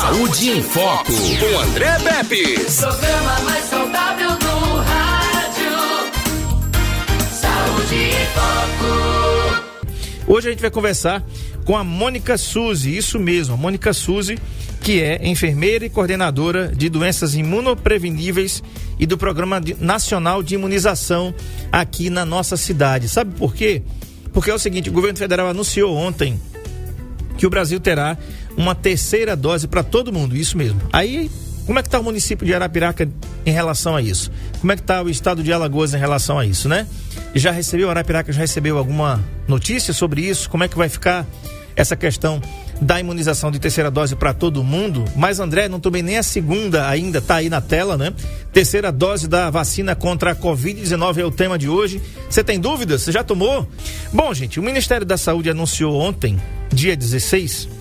Saúde em Foco, com André Pepe. Programa mais saudável do rádio. Saúde em Foco. Hoje a gente vai conversar com a Mônica Suzy, isso mesmo, a Mônica Suzy, que é enfermeira e coordenadora de doenças imunopreveníveis e do Programa Nacional de Imunização aqui na nossa cidade. Sabe por quê? Porque é o seguinte, o governo federal anunciou ontem que o Brasil terá uma terceira dose para todo mundo, isso mesmo. Aí, como é que está o município de Arapiraca em relação a isso? Como é que está o estado de Alagoas em relação a isso, né? Já recebeu, Arapiraca já recebeu alguma notícia sobre isso? Como é que vai ficar essa questão da imunização de terceira dose para todo mundo? Mas André, não tomei nem a segunda ainda, tá aí na tela, né? Terceira dose da vacina contra a Covid-19 é o tema de hoje. Você tem dúvidas? Você já tomou? Bom, gente, o Ministério da Saúde anunciou ontem, dia 16,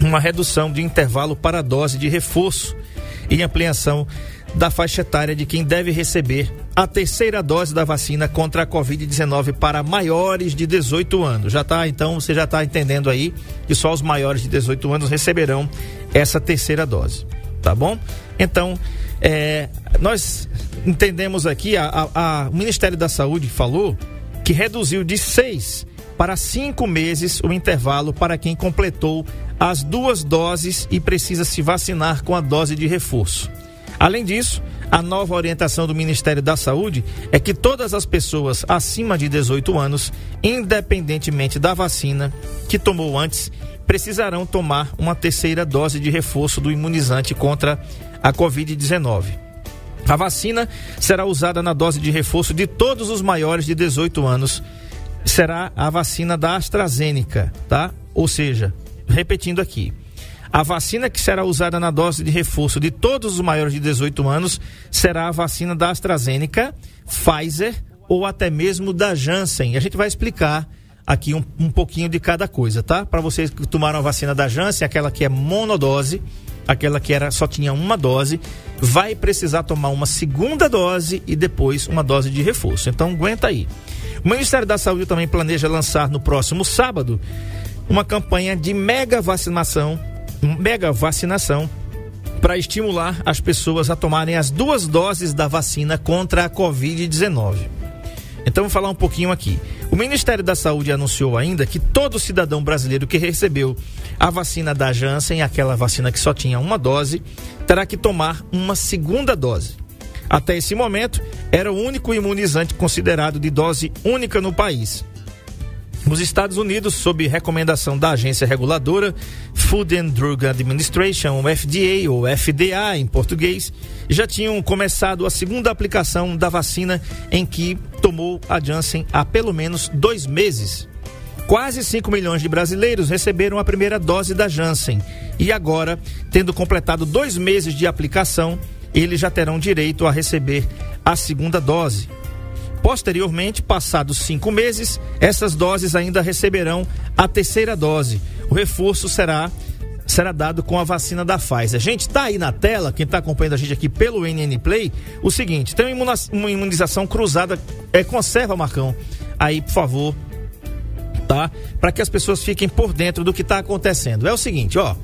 uma redução de intervalo para a dose de reforço e ampliação da faixa etária de quem deve receber a terceira dose da vacina contra a Covid-19 para maiores de 18 anos. Já tá, então, você já está entendendo aí que só os maiores de 18 anos receberão essa terceira dose, tá bom? Então, é, nós entendemos aqui, a, a- a- o Ministério da Saúde falou que reduziu de seis para cinco meses o intervalo para quem completou as duas doses e precisa se vacinar com a dose de reforço. Além disso, a nova orientação do Ministério da Saúde é que todas as pessoas acima de 18 anos, independentemente da vacina que tomou antes, precisarão tomar uma terceira dose de reforço do imunizante contra a Covid-19. A vacina será usada na dose de reforço de todos os maiores de 18 anos. Será a vacina da AstraZeneca, tá? Ou seja, repetindo aqui, a vacina que será usada na dose de reforço de todos os maiores de 18 anos será a vacina da AstraZeneca, Pfizer ou até mesmo da Janssen. A gente vai explicar aqui um, um pouquinho de cada coisa, tá? Para vocês que tomaram a vacina da Janssen, aquela que é monodose, aquela que era só tinha uma dose, vai precisar tomar uma segunda dose e depois uma dose de reforço. Então aguenta aí. O Ministério da Saúde também planeja lançar no próximo sábado uma campanha de mega vacinação, mega vacinação para estimular as pessoas a tomarem as duas doses da vacina contra a Covid-19. Então vou falar um pouquinho aqui. O Ministério da Saúde anunciou ainda que todo cidadão brasileiro que recebeu a vacina da Janssen, aquela vacina que só tinha uma dose, terá que tomar uma segunda dose. Até esse momento, era o único imunizante considerado de dose única no país. Os Estados Unidos, sob recomendação da agência reguladora Food and Drug Administration, FDA ou FDA em português, já tinham começado a segunda aplicação da vacina em que tomou a Janssen há pelo menos dois meses. Quase 5 milhões de brasileiros receberam a primeira dose da Janssen e agora, tendo completado dois meses de aplicação, eles já terão direito a receber a segunda dose. Posteriormente, passados cinco meses, essas doses ainda receberão a terceira dose. O reforço será será dado com a vacina da Pfizer. Gente, tá aí na tela, quem está acompanhando a gente aqui pelo NN Play, o seguinte, tem uma imunização cruzada, é, conserva, Marcão, aí, por favor, tá? Para que as pessoas fiquem por dentro do que está acontecendo. É o seguinte, ó,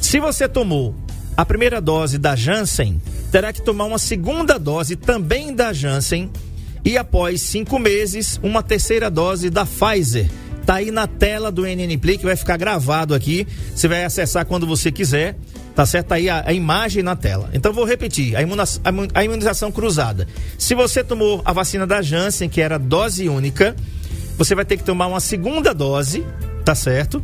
se você tomou a primeira dose da Janssen, terá que tomar uma segunda dose também da Janssen e após cinco meses, uma terceira dose da Pfizer. Tá aí na tela do NN Play que vai ficar gravado aqui. Você vai acessar quando você quiser. Tá certo? Tá aí a, a imagem na tela. Então vou repetir: a, imuna- a imu- a imunização cruzada. Se você tomou a vacina da Janssen, que era dose única, você vai ter que tomar uma segunda dose, tá certo?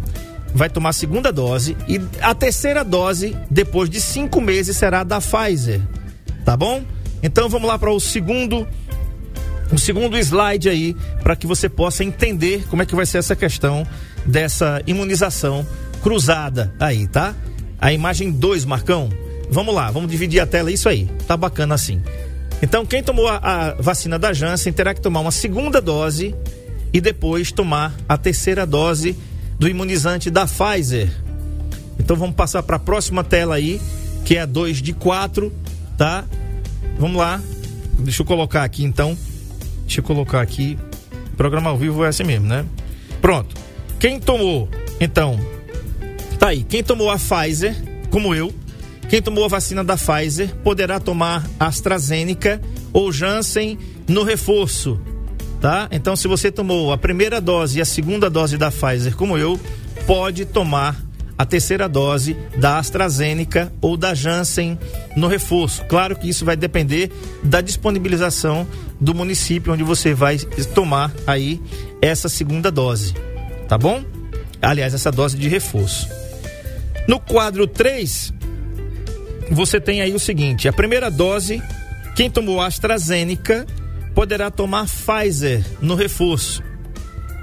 Vai tomar a segunda dose e a terceira dose, depois de cinco meses, será da Pfizer, tá bom? Então vamos lá para o segundo um segundo slide aí para que você possa entender como é que vai ser essa questão dessa imunização cruzada aí, tá? A imagem 2, Marcão. Vamos lá, vamos dividir a tela, isso aí. Tá bacana assim. Então, quem tomou a, a vacina da Janssen terá que tomar uma segunda dose e depois tomar a terceira dose do imunizante da Pfizer. Então vamos passar para a próxima tela aí, que é a 2 de 4, tá? Vamos lá. Deixa eu colocar aqui então. Deixa eu colocar aqui. Programa ao vivo é assim mesmo, né? Pronto. Quem tomou, então, tá aí. Quem tomou a Pfizer como eu, quem tomou a vacina da Pfizer poderá tomar AstraZeneca ou Janssen no reforço, tá? Então, se você tomou a primeira dose e a segunda dose da Pfizer, como eu, pode tomar a terceira dose da AstraZeneca ou da Janssen no reforço. Claro que isso vai depender da disponibilização do município onde você vai tomar aí essa segunda dose, tá bom? Aliás, essa dose de reforço. No quadro 3, você tem aí o seguinte: a primeira dose, quem tomou AstraZeneca poderá tomar Pfizer no reforço.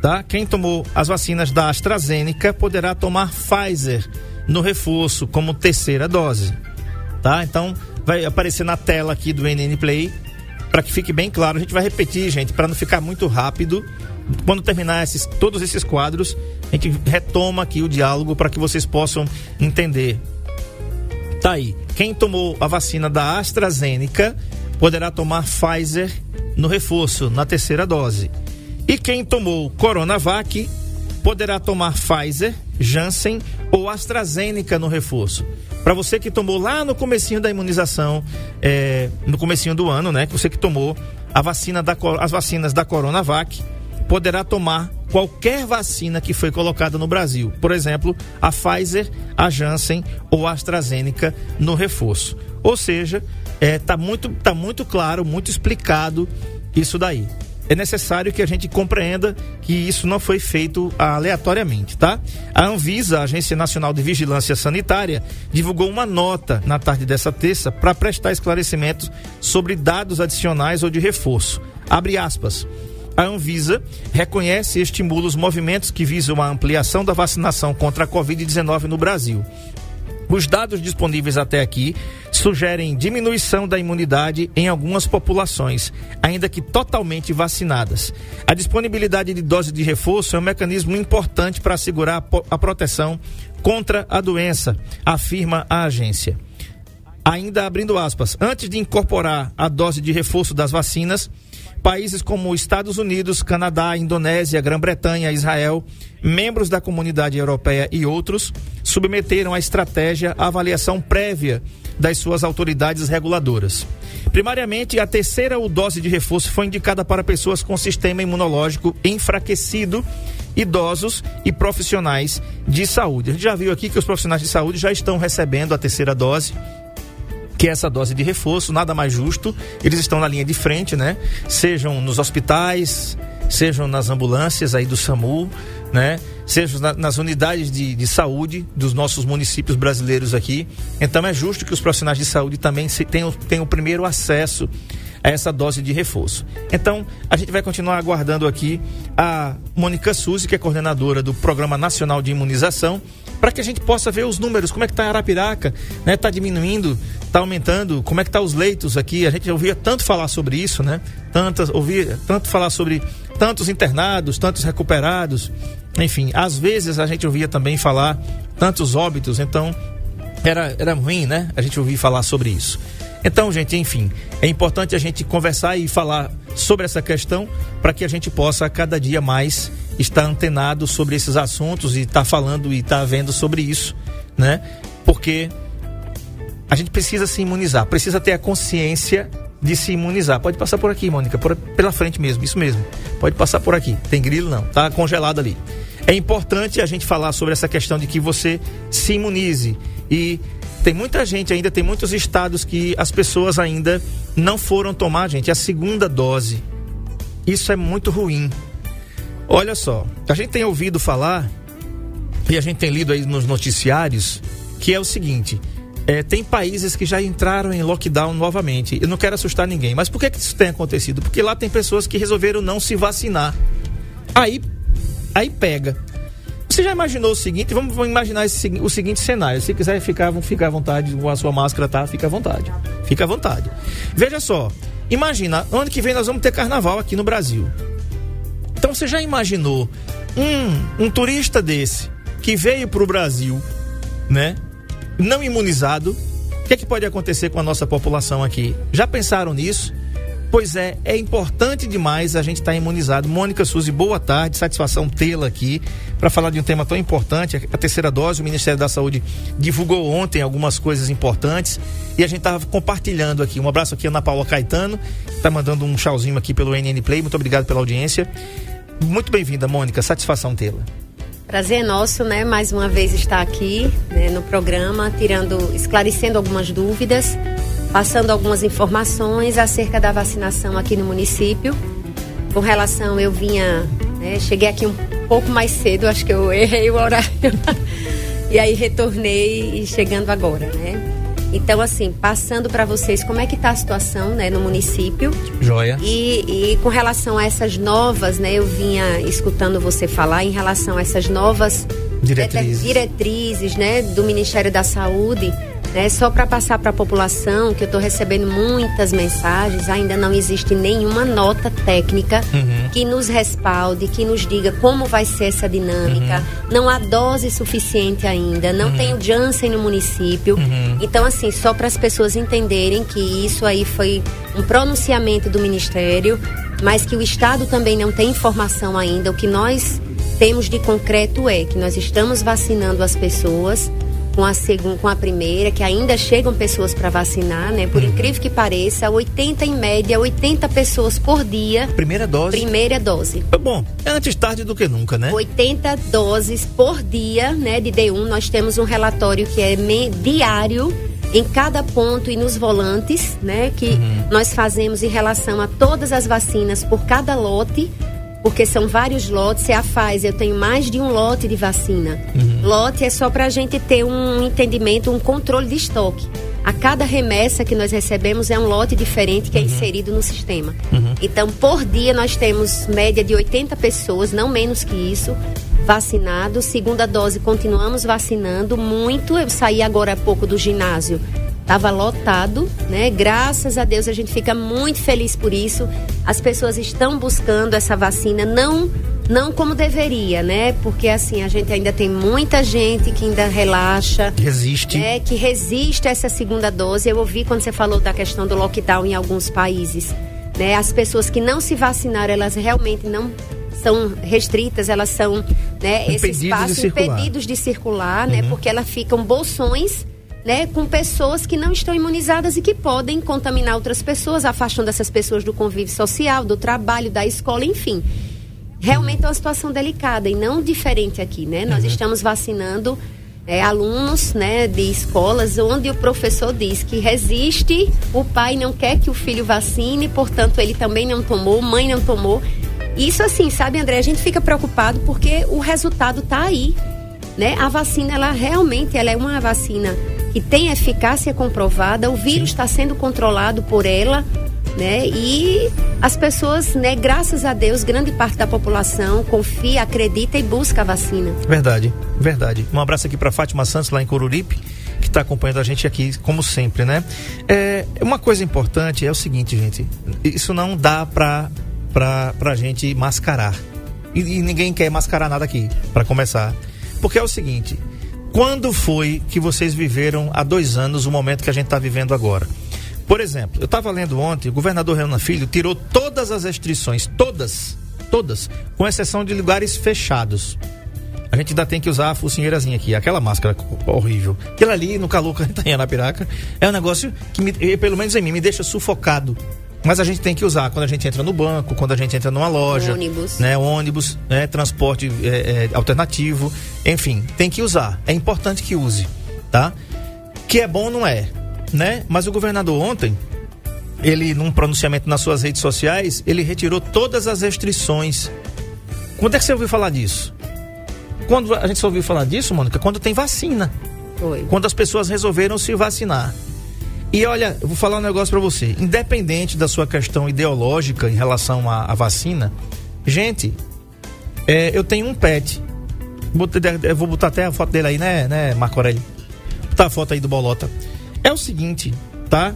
Tá? Quem tomou as vacinas da AstraZeneca poderá tomar Pfizer no reforço como terceira dose. Tá? Então, vai aparecer na tela aqui do NN Play para que fique bem claro. A gente vai repetir, gente, para não ficar muito rápido. Quando terminar esses, todos esses quadros, a gente retoma aqui o diálogo para que vocês possam entender. Tá aí. Quem tomou a vacina da AstraZeneca poderá tomar Pfizer no reforço, na terceira dose. E quem tomou Coronavac poderá tomar Pfizer, Janssen ou AstraZeneca no reforço. Para você que tomou lá no comecinho da imunização, é, no comecinho do ano, né? Você que tomou a vacina da, as vacinas da Coronavac, poderá tomar qualquer vacina que foi colocada no Brasil. Por exemplo, a Pfizer, a Janssen ou a AstraZeneca no reforço. Ou seja, é, tá, muito, tá muito claro, muito explicado isso daí. É necessário que a gente compreenda que isso não foi feito aleatoriamente, tá? A Anvisa, a Agência Nacional de Vigilância Sanitária, divulgou uma nota na tarde dessa terça para prestar esclarecimentos sobre dados adicionais ou de reforço. Abre aspas a Anvisa reconhece e estimula os movimentos que visam a ampliação da vacinação contra a Covid-19 no Brasil. Os dados disponíveis até aqui sugerem diminuição da imunidade em algumas populações, ainda que totalmente vacinadas. A disponibilidade de dose de reforço é um mecanismo importante para assegurar a proteção contra a doença, afirma a agência. Ainda abrindo aspas, antes de incorporar a dose de reforço das vacinas, países como Estados Unidos, Canadá, Indonésia, Grã-Bretanha, Israel, membros da comunidade europeia e outros submeteram a estratégia à avaliação prévia das suas autoridades reguladoras. Primariamente, a terceira dose de reforço foi indicada para pessoas com sistema imunológico enfraquecido, idosos e profissionais de saúde. A gente já viu aqui que os profissionais de saúde já estão recebendo a terceira dose que é essa dose de reforço, nada mais justo. Eles estão na linha de frente, né? Sejam nos hospitais, sejam nas ambulâncias aí do SAMU, né? Sejam na, nas unidades de, de saúde dos nossos municípios brasileiros aqui. Então é justo que os profissionais de saúde também se, tenham, tenham o primeiro acesso a essa dose de reforço. Então, a gente vai continuar aguardando aqui a Mônica Suzy, que é coordenadora do Programa Nacional de Imunização, para que a gente possa ver os números, como é que está Arapiraca, né? Está diminuindo, está aumentando, como é que tá os leitos aqui? A gente ouvia tanto falar sobre isso, né? Tantas, ouvia tanto falar sobre tantos internados, tantos recuperados, enfim, às vezes a gente ouvia também falar tantos óbitos, então era, era ruim, né? A gente ouvia falar sobre isso. Então, gente, enfim, é importante a gente conversar e falar sobre essa questão para que a gente possa cada dia mais estar antenado sobre esses assuntos e estar tá falando e estar tá vendo sobre isso, né? Porque a gente precisa se imunizar, precisa ter a consciência de se imunizar. Pode passar por aqui, Mônica, por, pela frente mesmo, isso mesmo. Pode passar por aqui. Tem grilo não, tá congelado ali. É importante a gente falar sobre essa questão de que você se imunize e tem muita gente ainda, tem muitos estados que as pessoas ainda não foram tomar, gente, a segunda dose. Isso é muito ruim. Olha só, a gente tem ouvido falar e a gente tem lido aí nos noticiários que é o seguinte: é, tem países que já entraram em lockdown novamente. Eu não quero assustar ninguém, mas por que, que isso tem acontecido? Porque lá tem pessoas que resolveram não se vacinar. Aí, aí pega. Você já imaginou o seguinte? Vamos, vamos imaginar esse, o seguinte cenário. Se quiser ficar, ficar à vontade com a sua máscara, tá? Fica à vontade. Fica à vontade. Veja só. Imagina, ano que vem nós vamos ter carnaval aqui no Brasil. Então você já imaginou um, um turista desse que veio para o Brasil, né? não imunizado, o que, é que pode acontecer com a nossa população aqui? Já pensaram nisso? Pois é, é importante demais a gente estar tá imunizado. Mônica Suzy, boa tarde, satisfação tê-la aqui para falar de um tema tão importante, a terceira dose. O Ministério da Saúde divulgou ontem algumas coisas importantes e a gente estava compartilhando aqui. Um abraço aqui, Ana Paula Caetano, está mandando um tchauzinho aqui pelo NN Play. Muito obrigado pela audiência. Muito bem-vinda, Mônica, satisfação tê-la. Prazer é nosso, né? Mais uma vez estar aqui né, no programa, tirando, esclarecendo algumas dúvidas passando algumas informações acerca da vacinação aqui no município. Com relação, eu vinha, né, cheguei aqui um pouco mais cedo, acho que eu errei o horário. e aí retornei e chegando agora, né? Então, assim, passando para vocês como é que está a situação né, no município. Joia. E, e, com relação a essas novas, né, eu vinha escutando você falar em relação a essas novas diretrizes, diretrizes né, do Ministério da Saúde né? Só para passar para a população, que eu estou recebendo muitas mensagens, ainda não existe nenhuma nota técnica uhum. que nos respalde, que nos diga como vai ser essa dinâmica. Uhum. Não há dose suficiente ainda, não uhum. tem o Janssen no município. Uhum. Então, assim, só para as pessoas entenderem que isso aí foi um pronunciamento do Ministério, mas que o Estado também não tem informação ainda. O que nós temos de concreto é que nós estamos vacinando as pessoas com a segunda, com a primeira, que ainda chegam pessoas para vacinar, né? Por uhum. incrível que pareça, 80 em média, 80 pessoas por dia. Primeira dose. Primeira dose. É bom, é antes tarde do que nunca, né? 80 doses por dia, né, de D1. Nós temos um relatório que é diário em cada ponto e nos volantes, né, que uhum. nós fazemos em relação a todas as vacinas por cada lote porque são vários lotes. Se a Pfizer, eu tenho mais de um lote de vacina. Uhum. Lote é só para a gente ter um entendimento, um controle de estoque. A cada remessa que nós recebemos é um lote diferente que é uhum. inserido no sistema. Uhum. Então, por dia, nós temos média de 80 pessoas, não menos que isso, vacinados. Segunda dose, continuamos vacinando muito. Eu saí agora há pouco do ginásio Estava lotado, né? Graças a Deus a gente fica muito feliz por isso. As pessoas estão buscando essa vacina, não não como deveria, né? Porque assim, a gente ainda tem muita gente que ainda relaxa. Resiste. Né? Que resiste a essa segunda dose. Eu ouvi quando você falou da questão do lockdown em alguns países. Né? As pessoas que não se vacinaram, elas realmente não são restritas, elas são, né, esse espaço de impedidos de circular, né? uhum. né? Porque elas ficam bolsões né, com pessoas que não estão imunizadas e que podem contaminar outras pessoas, afastando essas pessoas do convívio social, do trabalho, da escola, enfim. Realmente é uma situação delicada e não diferente aqui, né? Nós uhum. estamos vacinando é, alunos né, de escolas onde o professor diz que resiste, o pai não quer que o filho vacine, portanto ele também não tomou, mãe não tomou. Isso assim, sabe, André, a gente fica preocupado porque o resultado está aí. Né? A vacina, ela realmente ela é uma vacina que tem eficácia comprovada, o vírus está sendo controlado por ela, né? E as pessoas, né, graças a Deus, grande parte da população confia, acredita e busca a vacina. Verdade, verdade. Um abraço aqui para Fátima Santos lá em Coruripe, que está acompanhando a gente aqui, como sempre, né? É, uma coisa importante é o seguinte, gente, isso não dá para para gente mascarar. E, e ninguém quer mascarar nada aqui, para começar. Porque é o seguinte, quando foi que vocês viveram há dois anos o momento que a gente está vivendo agora? Por exemplo, eu estava lendo ontem, o governador Renan Filho tirou todas as restrições, todas, todas, com exceção de lugares fechados. A gente ainda tem que usar a focinheirazinha aqui, aquela máscara horrível. Aquilo ali no calor que a gente tá em Anapiraca é um negócio que, me, pelo menos em mim, me deixa sufocado mas a gente tem que usar quando a gente entra no banco, quando a gente entra numa loja. Ônibus. Né, ônibus, né, transporte é, é, alternativo. Enfim, tem que usar. É importante que use, tá? Que é bom, não é, né? Mas o governador ontem, ele, num pronunciamento nas suas redes sociais, ele retirou todas as restrições. Quando é que você ouviu falar disso? Quando a gente só ouviu falar disso, Mônica? Quando tem vacina. Foi. Quando as pessoas resolveram se vacinar. E olha, eu vou falar um negócio para você. Independente da sua questão ideológica em relação à, à vacina, gente, é, eu tenho um pet. Eu vou botar até a foto dele aí, né, né, Marco Aurélio? Botar a foto aí do Bolota. É o seguinte, tá?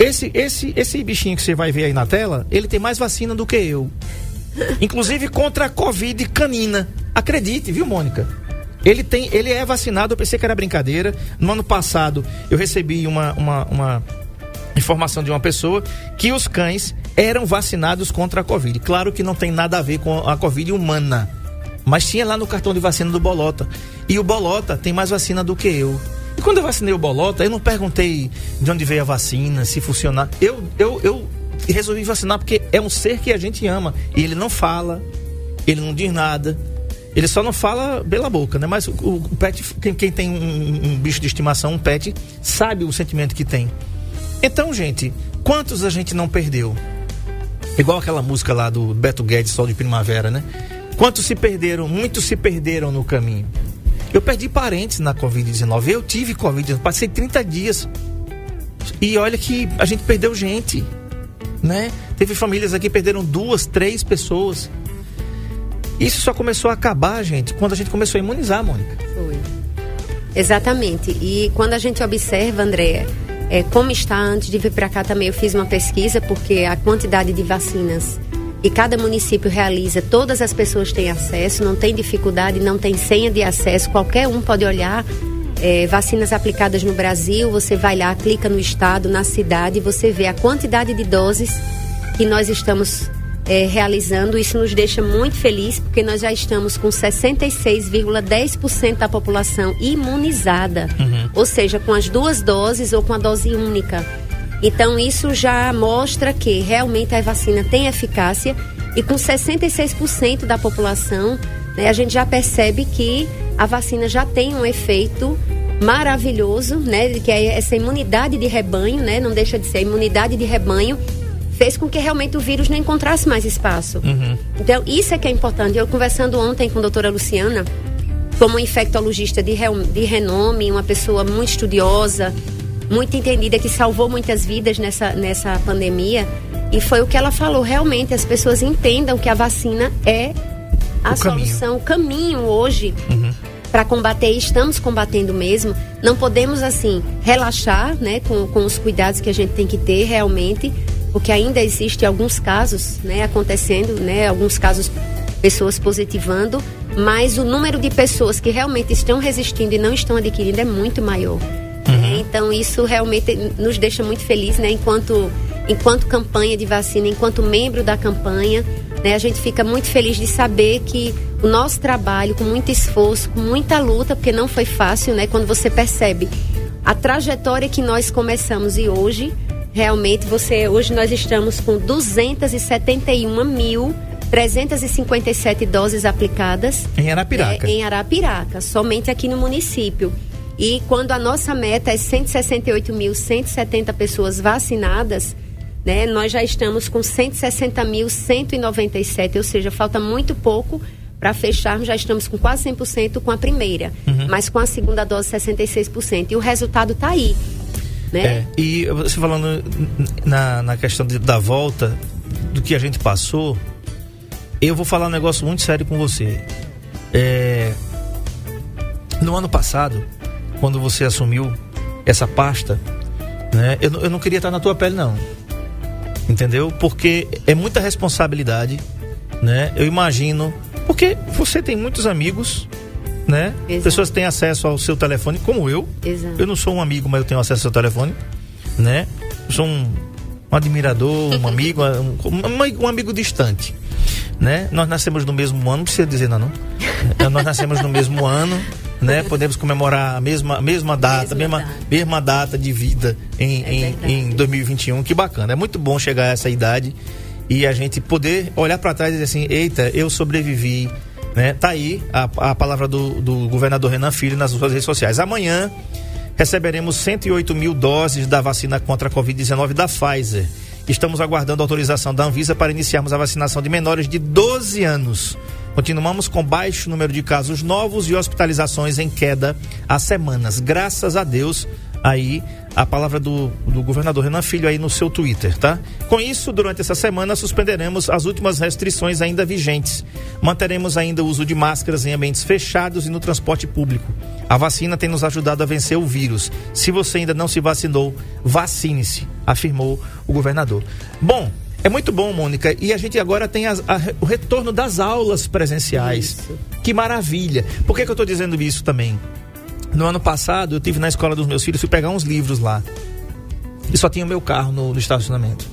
Esse, esse, esse bichinho que você vai ver aí na tela, ele tem mais vacina do que eu. Inclusive contra a Covid canina. Acredite, viu, Mônica? Ele tem, ele é vacinado, eu pensei que era brincadeira. No ano passado, eu recebi uma, uma, uma informação de uma pessoa que os cães eram vacinados contra a Covid. Claro que não tem nada a ver com a Covid humana, mas tinha lá no cartão de vacina do Bolota. E o Bolota tem mais vacina do que eu. E quando eu vacinei o Bolota, eu não perguntei de onde veio a vacina, se funcionar. Eu, eu, eu resolvi vacinar porque é um ser que a gente ama. E ele não fala, ele não diz nada. Ele só não fala pela boca, né? Mas o, o pet, quem, quem tem um, um, bicho de estimação, um pet, sabe o sentimento que tem. Então, gente, quantos a gente não perdeu? Igual aquela música lá do Beto Guedes, Sol de Primavera, né? Quantos se perderam? Muitos se perderam no caminho. Eu perdi parentes na Covid-19. Eu tive Covid-19. Passei 30 dias. E olha que a gente perdeu gente. Né? Teve famílias aqui que perderam duas, três pessoas. Isso só começou a acabar, gente, quando a gente começou a imunizar, Mônica. Foi. Exatamente. E quando a gente observa, André, é, como está antes de vir para cá também, eu fiz uma pesquisa, porque a quantidade de vacinas e cada município realiza, todas as pessoas têm acesso, não tem dificuldade, não tem senha de acesso, qualquer um pode olhar. É, vacinas aplicadas no Brasil, você vai lá, clica no estado, na cidade, você vê a quantidade de doses que nós estamos é, realizando. Isso nos deixa muito feliz, porque nós já estamos com 66,10% da população imunizada, uhum. ou seja, com as duas doses ou com a dose única. Então, isso já mostra que realmente a vacina tem eficácia e com 66% da população, né, a gente já percebe que a vacina já tem um efeito maravilhoso, né, que é essa imunidade de rebanho, né, não deixa de ser imunidade de rebanho, fez com que realmente o vírus não encontrasse mais espaço. Uhum. Então, isso é que é importante. Eu conversando ontem com a doutora Luciana, como infectologista de, re, de renome, uma pessoa muito estudiosa, muito entendida, que salvou muitas vidas nessa, nessa pandemia. E foi o que ela falou. Realmente as pessoas entendam que a vacina é a o solução, caminho. o caminho hoje uhum. para combater. Estamos combatendo mesmo. Não podemos, assim, relaxar né, com, com os cuidados que a gente tem que ter realmente, porque ainda existe alguns casos né, acontecendo, né, alguns casos pessoas positivando, mas o número de pessoas que realmente estão resistindo e não estão adquirindo é muito maior. Uhum. Então isso realmente nos deixa muito felizes, né? Enquanto, enquanto campanha de vacina, enquanto membro da campanha, né? A gente fica muito feliz de saber que o nosso trabalho, com muito esforço, com muita luta, porque não foi fácil, né? Quando você percebe a trajetória que nós começamos e hoje, realmente você, hoje nós estamos com 271 mil 357 doses aplicadas. Em Arapiraca. É, em Arapiraca, somente aqui no município. E quando a nossa meta é 168.170 pessoas vacinadas, né, nós já estamos com 160.197, ou seja, falta muito pouco para fecharmos, já estamos com quase 100% com a primeira, uhum. mas com a segunda dose 66%. E o resultado está aí. Né? É, e você falando na, na questão de, da volta, do que a gente passou, eu vou falar um negócio muito sério com você. É, no ano passado, quando você assumiu essa pasta, né? Eu, eu não queria estar na tua pele, não. Entendeu? Porque é muita responsabilidade, né? Eu imagino. Porque você tem muitos amigos, né? Exato. Pessoas têm acesso ao seu telefone, como eu. Exato. Eu não sou um amigo, mas eu tenho acesso ao seu telefone, né? Eu sou um, um admirador, um amigo, um, um, um, amigo distante, né? Nós nascemos no mesmo ano, não precisa dizer não, não. Nós nascemos no mesmo ano, né? Podemos comemorar a mesma, mesma data, mesma, mesma, data. mesma data de vida em, é em, em 2021. Que bacana. É muito bom chegar a essa idade e a gente poder olhar para trás e dizer assim: eita, eu sobrevivi. Né? Tá aí a, a palavra do, do governador Renan Filho nas suas redes sociais. Amanhã receberemos 108 mil doses da vacina contra a Covid-19 da Pfizer. Estamos aguardando a autorização da Anvisa para iniciarmos a vacinação de menores de 12 anos. Continuamos com baixo número de casos novos e hospitalizações em queda há semanas. Graças a Deus, aí a palavra do, do governador Renan Filho aí no seu Twitter, tá? Com isso, durante essa semana, suspenderemos as últimas restrições ainda vigentes. Manteremos ainda o uso de máscaras em ambientes fechados e no transporte público. A vacina tem nos ajudado a vencer o vírus. Se você ainda não se vacinou, vacine-se, afirmou o governador. Bom, é muito bom, Mônica. E a gente agora tem as, a, o retorno das aulas presenciais. Isso. Que maravilha. Por que, que eu estou dizendo isso também? No ano passado, eu tive na escola dos meus filhos, fui pegar uns livros lá. E só tinha o meu carro no, no estacionamento.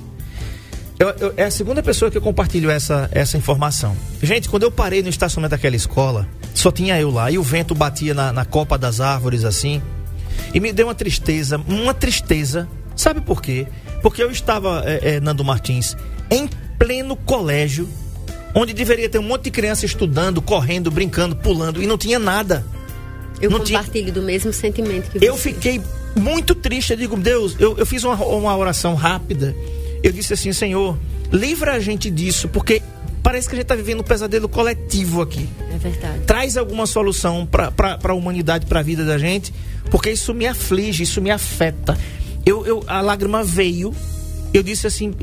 Eu, eu, é a segunda pessoa que eu compartilho essa, essa informação. Gente, quando eu parei no estacionamento daquela escola, só tinha eu lá, e o vento batia na, na copa das árvores assim. E me deu uma tristeza, uma tristeza. Sabe por quê? Porque eu estava, é, é, Nando Martins, em pleno colégio, onde deveria ter um monte de criança estudando, correndo, brincando, pulando, e não tinha nada. Eu não tinha- compartilho do mesmo sentimento que você. Eu fiquei muito triste. Eu digo, Deus, eu, eu fiz uma, uma oração rápida. Eu disse assim, Senhor, livra a gente disso, porque parece que a gente está vivendo um pesadelo coletivo aqui. É verdade. Traz alguma solução para a humanidade, para a vida da gente, porque isso me aflige, isso me afeta. Eu, eu, a lágrima veio, eu disse assim: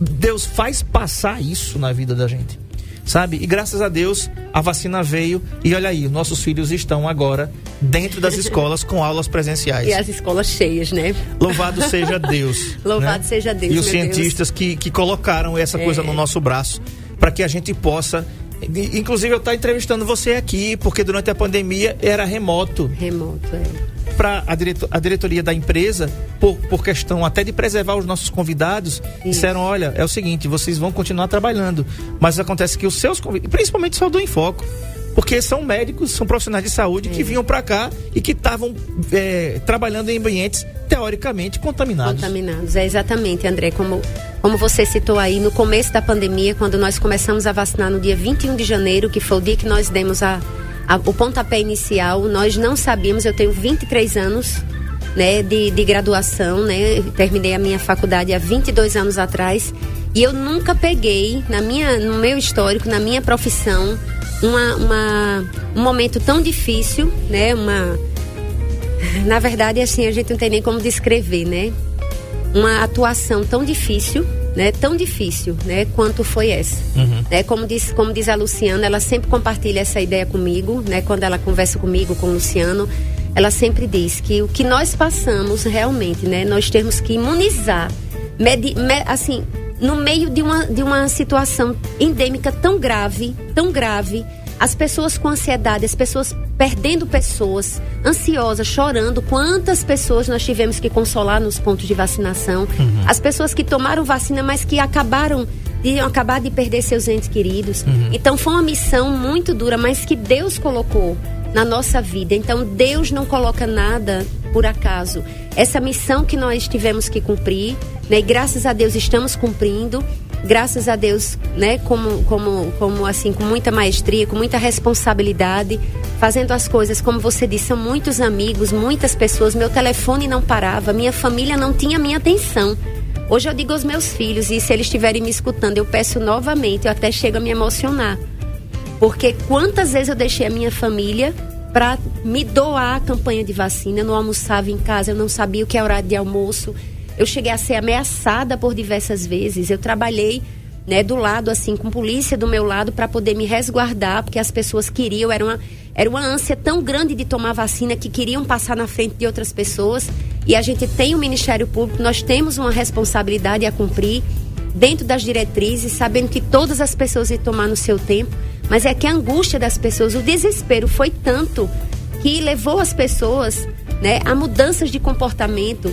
Deus faz passar isso na vida da gente. Sabe? E graças a Deus a vacina veio e olha aí, nossos filhos estão agora dentro das escolas com aulas presenciais. E as escolas cheias, né? Louvado seja Deus. Louvado né? seja Deus, E os cientistas que, que colocaram essa É. coisa no nosso braço para que a gente possa. Inclusive, eu estou entrevistando você aqui, porque durante a pandemia era remoto. Remoto, é. Para a, direto- a diretoria da empresa, por, por questão até de preservar os nossos convidados, disseram: olha, é o seguinte, vocês vão continuar trabalhando. Mas acontece que os seus convidados, principalmente só do Infoco, porque são médicos, são profissionais de saúde que vinham para cá e que estavam é, trabalhando em ambientes teoricamente contaminados. Contaminados. É exatamente, André, como, como você citou aí, no começo da pandemia, quando nós começamos a vacinar no dia 21 de janeiro, que foi o dia que nós demos a, a- o pontapé inicial, nós não sabíamos, eu tenho 23 anos né, de, de graduação, né, terminei a minha faculdade há 22 anos atrás, e eu nunca peguei, na minha, no meu histórico, na minha profissão, uma, uma- um momento tão difícil, né, uma na verdade, assim, a gente não tem nem como descrever, né? Uma atuação tão difícil, né? Tão difícil, né? Quanto foi essa. Né? Como, diz, como diz a Luciana, ela sempre compartilha essa ideia comigo, né? Quando ela conversa comigo, com o Luciano, ela sempre diz que o que nós passamos realmente, né? Nós temos que imunizar, medi- me- assim, no meio de uma, de uma situação endêmica tão grave, tão grave, as pessoas com ansiedade, as pessoas perdendo pessoas, ansiosas, chorando. Quantas pessoas nós tivemos que consolar nos pontos de vacinação? As pessoas que tomaram vacina, mas que acabaram de acabar de perder seus entes queridos. Então foi uma missão muito dura, mas que Deus colocou na nossa vida. Então Deus não coloca nada por acaso. Essa missão que nós tivemos que cumprir, né? E graças a Deus estamos cumprindo. Graças a Deus, né, como, como, como assim, com muita maestria, com muita responsabilidade, fazendo as coisas, como você disse, são muitos amigos, muitas pessoas, meu telefone não parava, minha família não tinha minha atenção. Hoje eu digo aos meus filhos, e se eles estiverem me escutando, eu peço novamente, eu até chego a me emocionar. Porque quantas vezes eu deixei a minha família para me doar a campanha de vacina, eu não almoçava em casa, eu não sabia o que é horário de almoço. Eu cheguei a ser ameaçada por diversas vezes. Eu trabalhei né, do lado, assim, com polícia do meu lado para poder me resguardar, porque as pessoas queriam, era uma, era uma ânsia tão grande de tomar vacina que queriam passar na frente de outras pessoas. E a gente tem o Ministério Público, nós temos uma responsabilidade a cumprir dentro das diretrizes, sabendo que todas as pessoas iam tomar no seu tempo, mas é que a angústia das pessoas, o desespero foi tanto que levou as pessoas né, a mudanças de comportamento.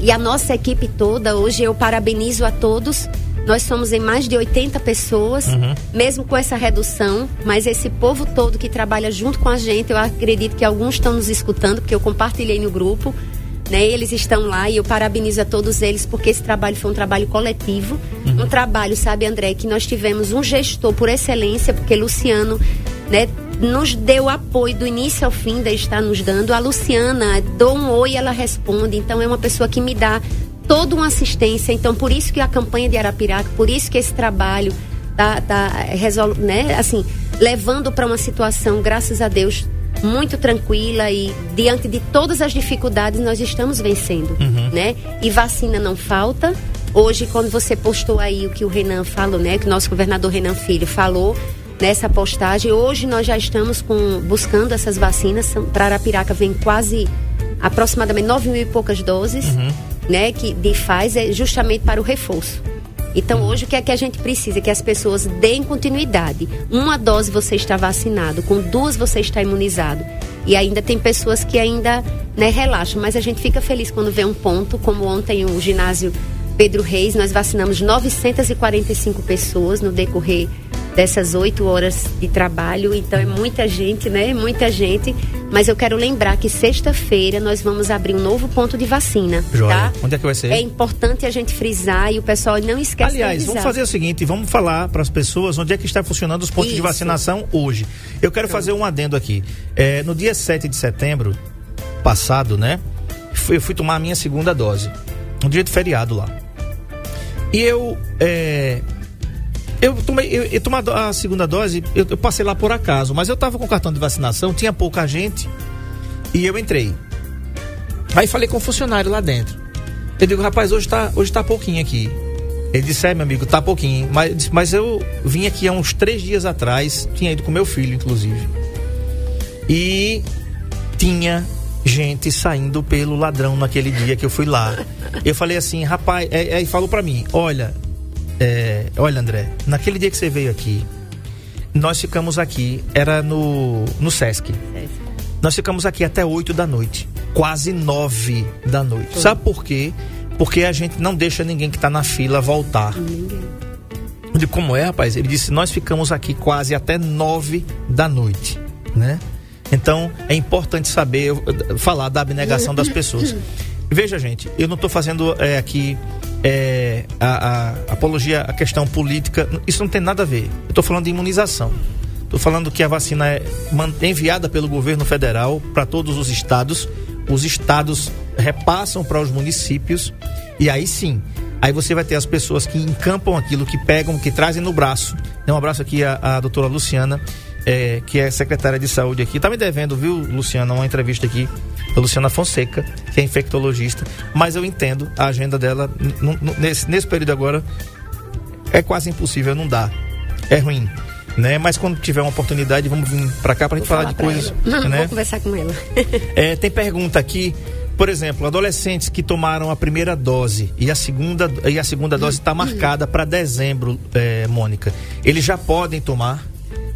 E a nossa equipe toda, hoje eu parabenizo a todos. Nós somos em mais de 80 pessoas, mesmo com essa redução, mas esse povo todo que trabalha junto com a gente, eu acredito que alguns estão nos escutando, porque eu compartilhei no grupo. Né, eles estão lá e eu parabenizo a todos eles porque esse trabalho foi um trabalho coletivo, um trabalho, sabe, André, que nós tivemos um gestor por excelência, porque Luciano, né, nos deu apoio do início ao fim de estar nos dando. A Luciana dou um oi, ela responde. Então é uma pessoa que me dá toda uma assistência. Então por isso que a campanha de Arapiraca, por isso que esse trabalho tá, tá resol, né, assim, levando para uma situação, graças a Deus, muito tranquila e diante de todas as dificuldades nós estamos vencendo, né? E vacina não falta. Hoje, quando você postou aí o que o Renan falou, né? Que o nosso governador Renan Filho falou nessa postagem, hoje nós já estamos com, buscando essas vacinas. Para Arapiraca vem quase aproximadamente 9 mil e poucas doses, né? Que de Pfizer justamente para o reforço. Então, hoje, o que é que a gente precisa? Que as pessoas deem continuidade. Uma dose você está vacinado, com duas você está imunizado. E ainda tem pessoas que ainda né, relaxam, mas a gente fica feliz quando vê um ponto, como ontem o ginásio Pedro Reis, nós vacinamos 945 pessoas no decorrer dessas oito horas de trabalho. Então é muita gente, né? Muita gente. Mas eu quero lembrar que sexta-feira nós vamos abrir um novo ponto de vacina. Joia. Tá? Onde é que vai ser? É importante a gente frisar e o pessoal não esquece Aliás, de vamos fazer o seguinte, vamos falar para as pessoas onde é que está funcionando os pontos de Isso. vacinação hoje. Eu quero fazer um adendo aqui. É, no dia 7 de setembro passado, né? Eu fui tomar a minha segunda dose. Um dia de feriado lá. E eu. é, eu tomei, eu, eu tomei a segunda dose, eu, eu passei lá por acaso, mas eu tava com cartão de vacinação, tinha pouca gente e eu entrei. Aí falei com o funcionário lá dentro. Eu digo, rapaz, hoje tá, hoje tá pouquinho aqui. Ele disse, é, meu amigo, tá pouquinho. Mas, mas eu vim aqui há uns três dias atrás, tinha ido com meu filho, inclusive. E tinha gente saindo pelo ladrão naquele dia que eu fui lá. Eu falei assim, rapaz, é- aí falou pra mim, olha, é, olha André, naquele dia que você veio aqui, nós ficamos aqui, era no, no Sesc. Nós ficamos aqui até 8 da noite. Quase 9 da noite. Sabe por quê? Porque a gente não deixa ninguém que tá na fila voltar. Eu digo, como é, rapaz? Ele disse, nós ficamos aqui quase até 9 da noite, né? Então, é importante saber, falar da abnegação das pessoas. Veja, gente, eu não estou fazendo eh, aqui eh, a, a apologia à questão política. Isso não tem nada a ver. Eu estou falando de imunização. Estou falando que a vacina é man- enviada pelo governo federal para todos os estados. Os estados repassam para os municípios. E aí sim, aí você vai ter as pessoas que encampam aquilo, que pegam, que trazem no braço. Um abraço aqui à, à doutora Luciana, eh, que é secretária de saúde aqui. Tá me devendo, viu, Luciana, uma entrevista aqui da Luciana Fonseca, que é infectologista. Mas eu entendo a agenda dela nesse, nesse período agora é quase impossível, não dá. É ruim. Né? Mas quando tiver uma oportunidade, vamos vir pra cá pra gente Vou falar de coisas. ela. Né? Vou conversar com ela. É, tem pergunta aqui, por exemplo, adolescentes que tomaram a primeira dose e a segunda, e a segunda dose está marcada para dezembro, é, Mônica. Eles já podem tomar?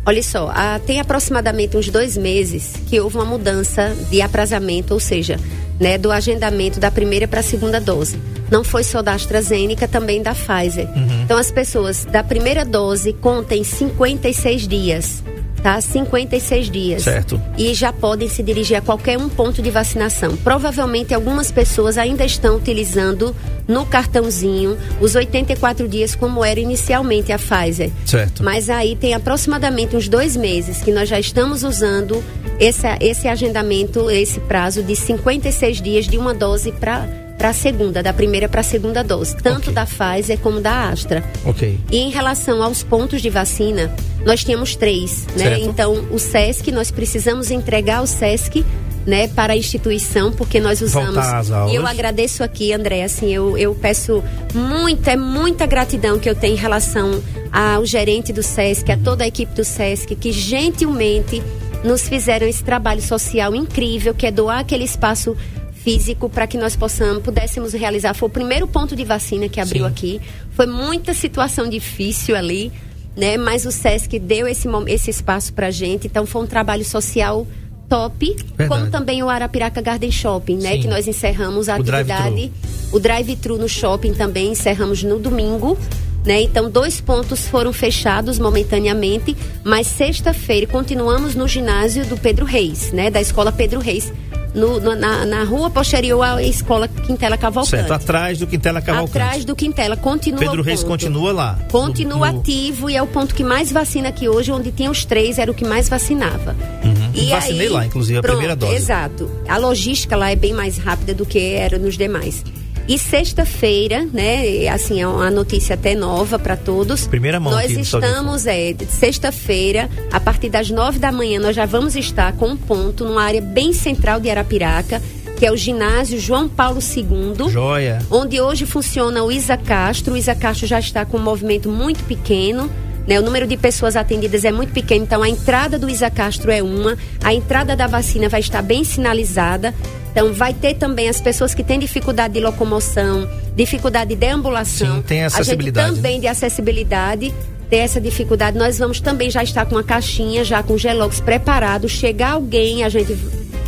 Olha só, há- tem aproximadamente uns dois meses que houve uma mudança de aprazamento, ou seja, né, do agendamento da primeira para a segunda dose. Não foi só da AstraZeneca, também da Pfizer. Então, as pessoas da primeira dose contem 56 dias, tá? 56 dias. Certo. E já podem se dirigir a qualquer um ponto de vacinação. Provavelmente algumas pessoas ainda estão utilizando no cartãozinho os 84 dias como era inicialmente a Pfizer. Certo. Mas aí tem aproximadamente uns dois meses que nós já estamos usando esse, esse agendamento, esse prazo de 56 dias de uma dose para para a segunda, da primeira para a segunda dose, tanto Ok. da Pfizer como da Astra. Ok. E em relação aos pontos de vacina, nós tínhamos três, né? Certo. Então, o SESC, nós precisamos entregar o SESC, né, para a instituição, porque nós usamos. E eu agradeço aqui, André, assim, eu, eu peço muita, é muita gratidão que eu tenho em relação ao gerente do SESC, a toda a equipe do SESC, que gentilmente nos fizeram esse trabalho social incrível, que é doar aquele espaço físico para que nós possamos, pudéssemos realizar. Foi o primeiro ponto de vacina que abriu Sim. aqui. Foi muita situação difícil ali, né? Mas o SESC deu esse, esse espaço pra gente. Então foi um trabalho social top, Verdade. como também o Arapiraca Garden Shopping, né? Sim. Que nós encerramos a O atividade. O drive-thru no shopping também encerramos no domingo. Né? Então, dois pontos foram fechados momentaneamente, mas sexta-feira continuamos no ginásio do Pedro Reis, né? Da escola Pedro Reis, no- no- na, na rua posterior à escola Quintela Cavalcante. Certo. Atrás do Quintela Cavalcante. Atrás do Quintela, continua Pedro Reis continua lá. Continua No- ativo e é o ponto que mais vacina aqui hoje, onde tinha os três, era o que mais vacinava. Uhum. Vacinei lá, inclusive, a primeira dose. Exato. A logística lá é bem mais rápida do que era nos demais. E sexta-feira, né? Assim, é uma notícia até nova para todos. Primeira mão Nós estamos, é, sexta-feira, a partir das nove da manhã, nós já vamos estar com um ponto numa área bem central de Arapiraca, que é o ginásio João Paulo II Joia. onde hoje funciona o Isa Castro. O Isa Castro já está com um movimento muito pequeno. Né? O número de pessoas atendidas é muito pequeno, então a entrada do Isa Castro é uma, a entrada da vacina vai estar bem sinalizada. Então vai ter também as pessoas que têm dificuldade de locomoção, dificuldade de deambulação. Sim, tem acessibilidade, A gente também de acessibilidade tem essa dificuldade. Nós vamos também já estar com uma caixinha, já com gelox preparado. Chegar alguém, a gente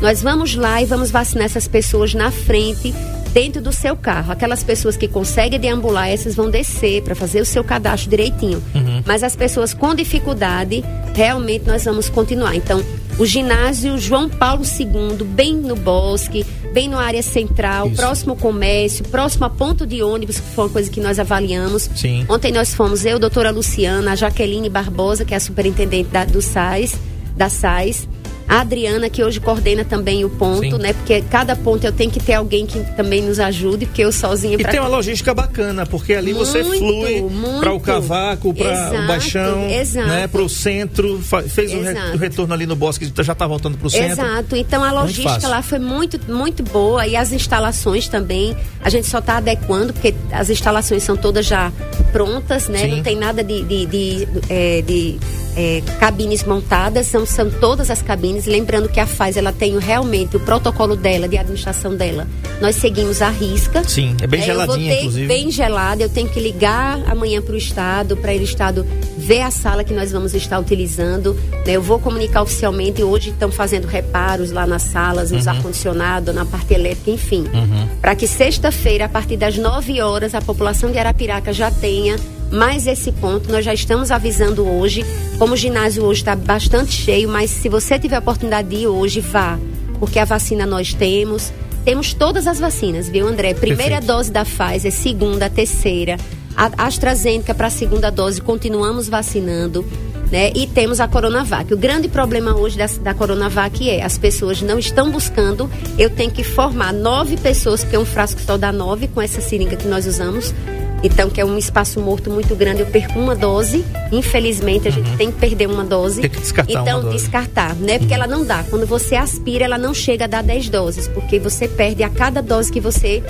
nós vamos lá e vamos vacinar essas pessoas na frente dentro do seu carro. Aquelas pessoas que conseguem deambular, essas vão descer para fazer o seu cadastro direitinho. Mas as pessoas com dificuldade, realmente nós vamos continuar. Então, o ginásio João Paulo II, bem no bosque, bem na área central, Isso. próximo ao comércio, próximo a ponto de ônibus, que foi uma coisa que nós avaliamos. Sim. Ontem nós fomos eu, doutora Luciana, a Jaqueline Barbosa, que é a superintendente da, do SAIS, da SAIS, a Adriana, que hoje coordena também o ponto, Sim. né? Porque cada ponto eu tenho que ter alguém que também nos ajude, porque eu sozinha E pra tem uma logística bacana, porque ali você Muito, flui muito. para o cavaco, para o baixão, exato. né, para o centro, fez o, re- o retorno ali no bosque, já está voltando para o centro. Exato. Então a logística lá foi muito, muito boa e as instalações também. A gente só está adequando, porque as instalações são todas já prontas, né? Sim. Não tem nada de, de, de, é, de, é, cabines montadas, são, são todas as cabines. Lembrando que a FAS ela tem realmente o protocolo dela, de administração dela. Nós seguimos a risca. Sim, é bem É, eu vou geladinha, inclusive. Bem gelada, eu tenho que ligar amanhã para o Estado, para ele Estado ver a sala que nós vamos estar utilizando. né? Eu vou comunicar oficialmente, hoje estão fazendo reparos lá nas salas, Uhum. nos ar-condicionado, na parte elétrica, enfim. Para que sexta-feira, a partir das 9 horas, a população de Arapiraca já tenha mais esse ponto. Nós já estamos avisando hoje. Como o ginásio hoje está bastante cheio, mas se você tiver a oportunidade de ir hoje, vá. Porque a vacina nós temos. Temos todas as vacinas, viu, André? Primeira Perfeito. dose da Pfizer, segunda, terceira. A AstraZeneca para a segunda dose, continuamos vacinando. Né? E temos a Coronavac. O grande problema hoje da, da Coronavac é as pessoas não estão buscando. Eu tenho que formar nove pessoas, porque um frasco só dá nove com essa seringa que nós usamos. Então, que é um espaço morto muito grande, eu perco uma dose. Infelizmente, a gente tem que perder uma dose. Uhum. Tem que descartar então, uma dose. descartar, né? Porque ela não dá. Quando você aspira, ela não chega a dar 10 doses, porque você perde a cada dose que você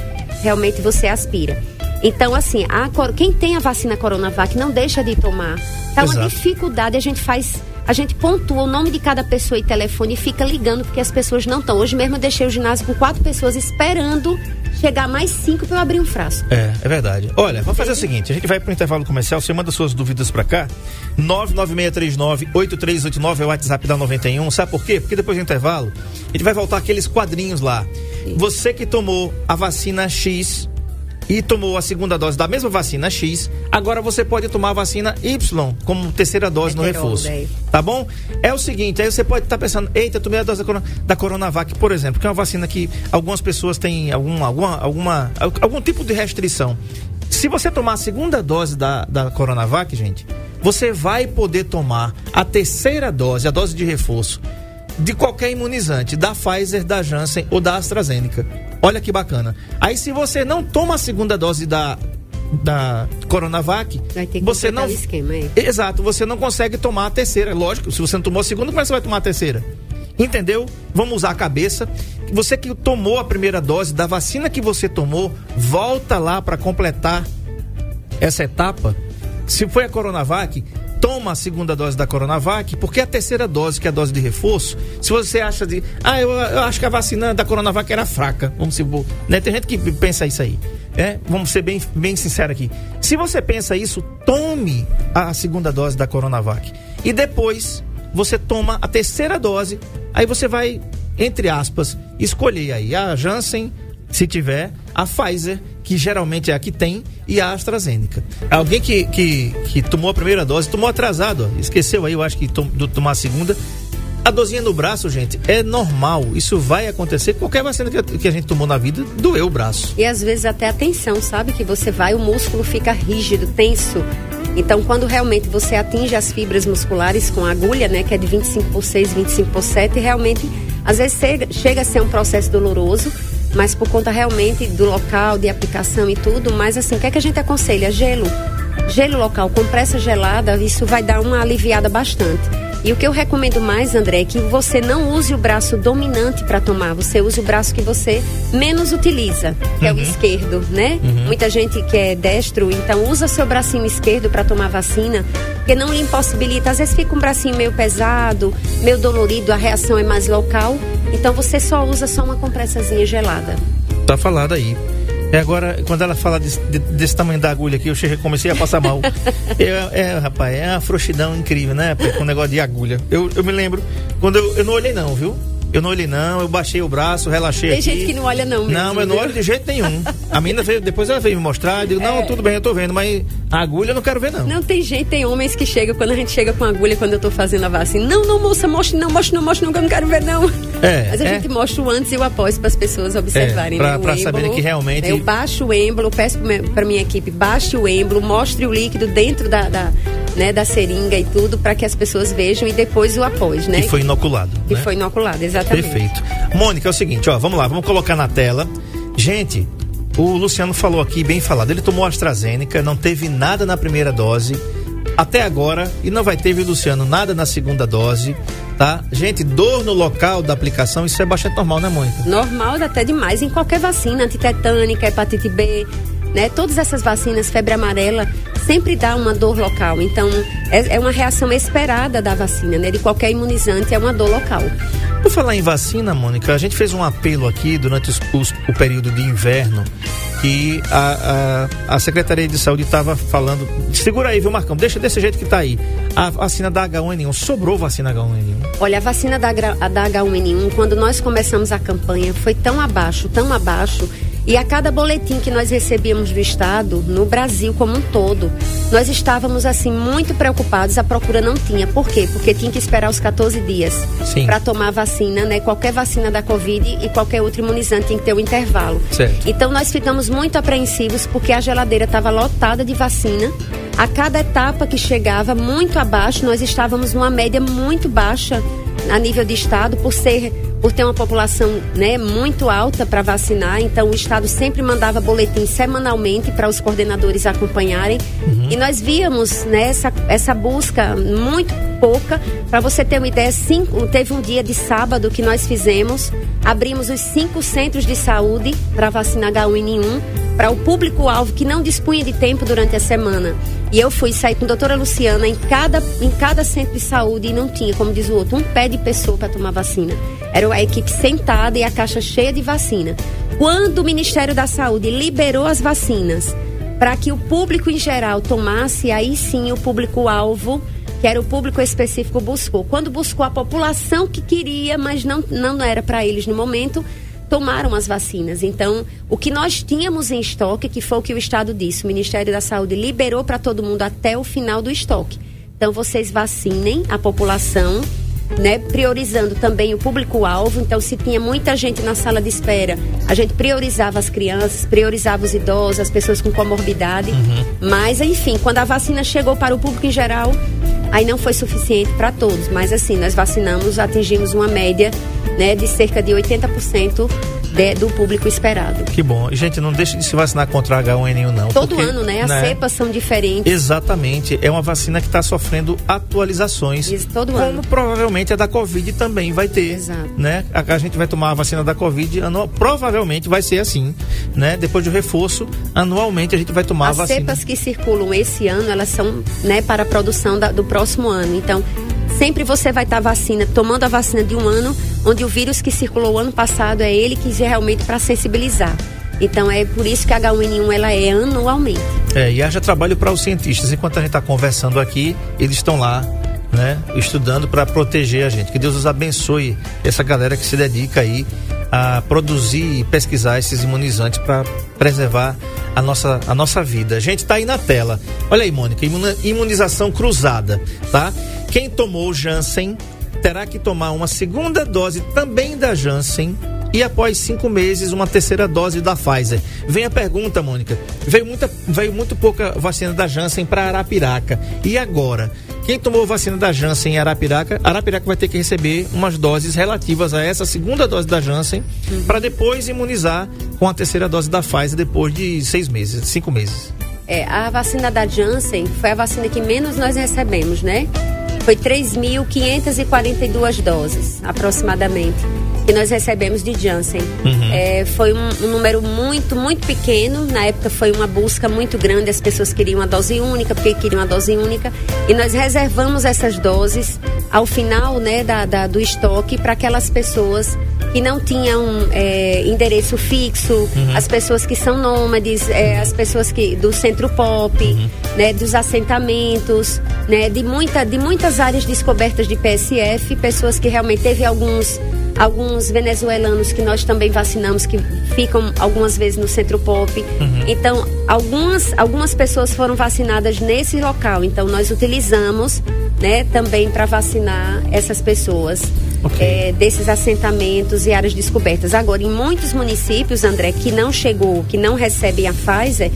realmente você aspira. Então, assim, a, cor- quem tem a vacina Coronavac não deixa de tomar. Tá uma Exato. dificuldade, a gente faz. A gente pontua o nome de cada pessoa e telefone e fica ligando porque as pessoas não estão. Hoje mesmo eu deixei o ginásio com quatro pessoas esperando chegar mais cinco para eu abrir um frasco. É, é verdade. Olha, vamos fazer o seguinte: a gente vai pro intervalo comercial, você manda suas dúvidas pra cá. 99639-8389 é o WhatsApp da 91. Sabe por quê? Porque depois do intervalo, a gente vai voltar aqueles quadrinhos lá. Você que tomou a vacina X e tomou a segunda dose da mesma vacina X, agora você pode tomar a vacina Y como terceira dose no Heterol, reforço. velho. Tá bom? É o seguinte, aí você pode estar pensando, eita, eu tomei a dose da, corona, da Coronavac, por exemplo, que é uma vacina que algumas pessoas têm algum, alguma, alguma, algum tipo de restrição. Se você tomar a segunda dose da, da Coronavac, gente, você vai poder tomar a terceira dose, a dose de reforço, de qualquer imunizante, da Pfizer, da Janssen ou da AstraZeneca. Olha que bacana. Aí se você não toma a segunda dose da, da Coronavac, Vai ter que você não o esquema aí. Exato, você não consegue tomar a terceira. Lógico, se você não tomou a segunda, como é que você vai tomar a terceira? Entendeu? Vamos usar a cabeça. Você que tomou a primeira dose da vacina que você tomou, volta lá para completar essa etapa. Se foi a Coronavac, toma a segunda dose da Coronavac, porque a terceira dose, que é a dose de reforço, se você acha de. Ah, eu, eu acho que a vacina da Coronavac era fraca. Vamos bo- Né? Tem gente que pensa isso aí. É? Vamos ser bem, bem sinceros aqui. Se você pensa isso, tome a segunda dose da Coronavac. E depois você toma a terceira dose. Aí você vai, entre aspas, escolher aí a Janssen, se tiver, a Pfizer, que geralmente é a que tem, e a AstraZeneca. Alguém que, que, que tomou a primeira dose, tomou atrasado, ó, esqueceu aí, eu acho que tom, do tomar a segunda. A dosinha no braço, gente, é normal. Isso vai acontecer. Qualquer vacina que, a gente tomou na vida, doeu o braço. E às vezes até a tensão, sabe? Que você vai, o músculo fica rígido, tenso. Então, quando realmente você atinge as fibras musculares com a agulha, né, que é de 25 por 6, 25 por 7, realmente, às vezes chega a ser um processo doloroso, mas por conta realmente do local, de aplicação e tudo. Mas assim, o que é que a gente aconselha? Gelo. Gelo local, compressa gelada, isso vai dar uma aliviada bastante. E o que eu recomendo mais, André, é que você não use o braço dominante para tomar, você use o braço que você menos utiliza, que é o esquerdo, né? Muita gente que é destro, então usa seu bracinho esquerdo para tomar vacina, porque não lhe impossibilita. Às vezes fica um bracinho meio pesado, meio dolorido, a reação é mais local, então você só usa só uma compressazinha gelada. Tá falado aí. É agora, quando ela fala desse, de- desse tamanho da agulha aqui, eu cheguei, comecei a passar mal. é, é, rapaz, é uma frouxidão incrível, né? Com o negócio de agulha. Eu, eu me lembro, quando eu, eu não olhei não, viu? Eu não olhei, não, eu baixei o braço, relaxei Tem aqui. gente que não olha não mesmo, Não, eu não olho de jeito nenhum. A menina veio, depois ela veio me mostrar, eu digo, não, tudo bem, eu tô vendo, mas a agulha eu não quero ver, não. É. Não, tem gente, tem homens que chegam, quando a gente chega com agulha, quando eu tô fazendo a vacina. Não, não, moça, mostre não, mostre não, mostre não, que eu não quero ver, não. É, Mas a é. gente mostra o antes e o após para as pessoas observarem. É, pra- né, pra êmbolo. saberem que realmente- Eu baixo o êmbolo, peço para minha equipe, baixe o êmbolo, mostre o líquido dentro da, da, né, da seringa e tudo, para que as pessoas vejam e depois o após, né? E foi inoculado. Que né? foi inoculado, exatamente. Perfeito. Mônica, é o seguinte, ó, vamos lá, vamos colocar na tela. Gente, o Luciano falou aqui, bem falado, ele tomou AstraZeneca, não teve nada na primeira dose, até agora, e não vai ter, viu, Luciano, nada na segunda dose, tá? Gente, dor no local da aplicação, isso é bastante normal, né, Mônica? Normal até demais em qualquer vacina, antitetânica, hepatite B, né? Todas essas vacinas, febre amarela, sempre dá uma dor local. Então, é, é uma reação esperada da vacina, né? De qualquer imunizante, é uma dor local. Por falar em vacina, Mônica, a gente fez um apelo aqui durante os- os- o período de inverno que a, a, a Secretaria de Saúde estava falando. Segura aí, viu, Marcão? Deixa desse jeito que tá aí. A vacina da H1N1, sobrou vacina H1N1. Olha, a vacina da, da H1N1, quando nós começamos a campanha, foi tão abaixo, tão abaixo. E a cada boletim que nós recebíamos do Estado, no Brasil como um todo, nós estávamos assim muito preocupados. A procura não tinha. Por quê? Porque tinha que esperar os 14 dias para tomar a vacina, né? Qualquer vacina da Covid e qualquer outro imunizante tem que ter um intervalo. Certo. Então nós ficamos muito apreensivos porque a geladeira estava lotada de vacina. A cada etapa que chegava muito abaixo, nós estávamos numa média muito baixa a nível de estado por ser por ter uma população né, muito alta para vacinar, então o Estado sempre mandava boletim semanalmente para os coordenadores acompanharem. E nós víamos né, essa, essa busca muito pouca. Para você ter uma ideia, cinco, teve um dia de sábado que nós fizemos, abrimos os cinco centros de saúde para vacinar H1N1 para o público-alvo que não dispunha de tempo durante a semana. E eu fui sair com a doutora Luciana em cada, em cada centro de saúde e não tinha, como diz o outro, um pé de pessoa para tomar vacina. Era a equipe sentada e a caixa cheia de vacina. Quando o Ministério da Saúde liberou as vacinas para que o público em geral tomasse, aí sim o público-alvo, que era o público específico, buscou. Quando buscou a população que queria, mas não, não era para eles no momento, tomaram as vacinas. Então, o que nós tínhamos em estoque, que foi o que o Estado disse, o Ministério da Saúde liberou para todo mundo até o final do estoque. Então, vocês vacinem a população, né, priorizando também o público-alvo. Então, se tinha muita gente na sala de espera, a gente priorizava as crianças, priorizava os idosos, as pessoas com comorbidade. Mas, enfim, quando a vacina chegou para o público em geral, aí não foi suficiente para todos. Mas, assim, nós vacinamos, atingimos uma média né, de cerca de 80% de- do público esperado. Que bom. E, Gente, não deixe de se vacinar contra a H1N1, não. Todo porque, ano, né? As cepas são diferentes. Exatamente. É uma vacina que está sofrendo atualizações. Isso, todo como ano. provavelmente a da Covid também vai ter. Exato. Né? A, a gente vai tomar a vacina da Covid, anual, provavelmente vai ser assim. Né? Depois do reforço, anualmente a gente vai tomar As a vacina. cepas que circulam esse ano, elas são né, para a produção da- do próximo ano. Então, sempre você vai estar vacina, tomando a vacina de um ano, onde o vírus que circulou o ano passado é ele que é realmente para sensibilizar. Então, é por isso que a H1N1 ela é anualmente. É, e haja trabalho para os cientistas. Enquanto a gente está conversando aqui, eles estão lá, né, estudando para proteger a gente. Que Deus os abençoe, essa galera que se dedica aí a produzir e pesquisar esses imunizantes para preservar a nossa, a nossa vida. Gente, tá aí na tela. Olha aí, Mônica, imunização cruzada, tá? Quem tomou Janssen terá que tomar uma segunda dose também da Janssen e após cinco meses uma terceira dose da Pfizer. Vem a pergunta, Mônica. Veio, muita, veio muito pouca vacina da Janssen para Arapiraca. E agora? Quem tomou vacina da Janssen em Arapiraca, Arapiraca vai ter que receber umas doses relativas a essa segunda dose da Janssen para depois imunizar com a terceira dose da Pfizer depois de seis meses, cinco meses. É, a vacina da Janssen foi a vacina que menos nós recebemos, né? Foi 3.542 doses, aproximadamente, que nós recebemos de Janssen. É, foi um, um número muito, muito pequeno. Na época foi uma busca muito grande. As pessoas queriam a dose única, porque queriam a dose única. E nós reservamos essas doses ao final né, da, da- do estoque para aquelas pessoas que não tinham é, endereço fixo, as pessoas que são nômades, é, as pessoas que do centro pop, né, dos assentamentos, né, de, muita, de muitas áreas descobertas de PSF, pessoas que realmente teve alguns alguns venezuelanos que nós também vacinamos, que ficam algumas vezes no Centro Pop. Uhum. Então, algumas, algumas pessoas foram vacinadas nesse local. Então, nós utilizamos né, também para vacinar essas pessoas. Ok. é, desses assentamentos e áreas descobertas. Agora, em muitos municípios, André, que não chegou, que não recebem a Pfizer,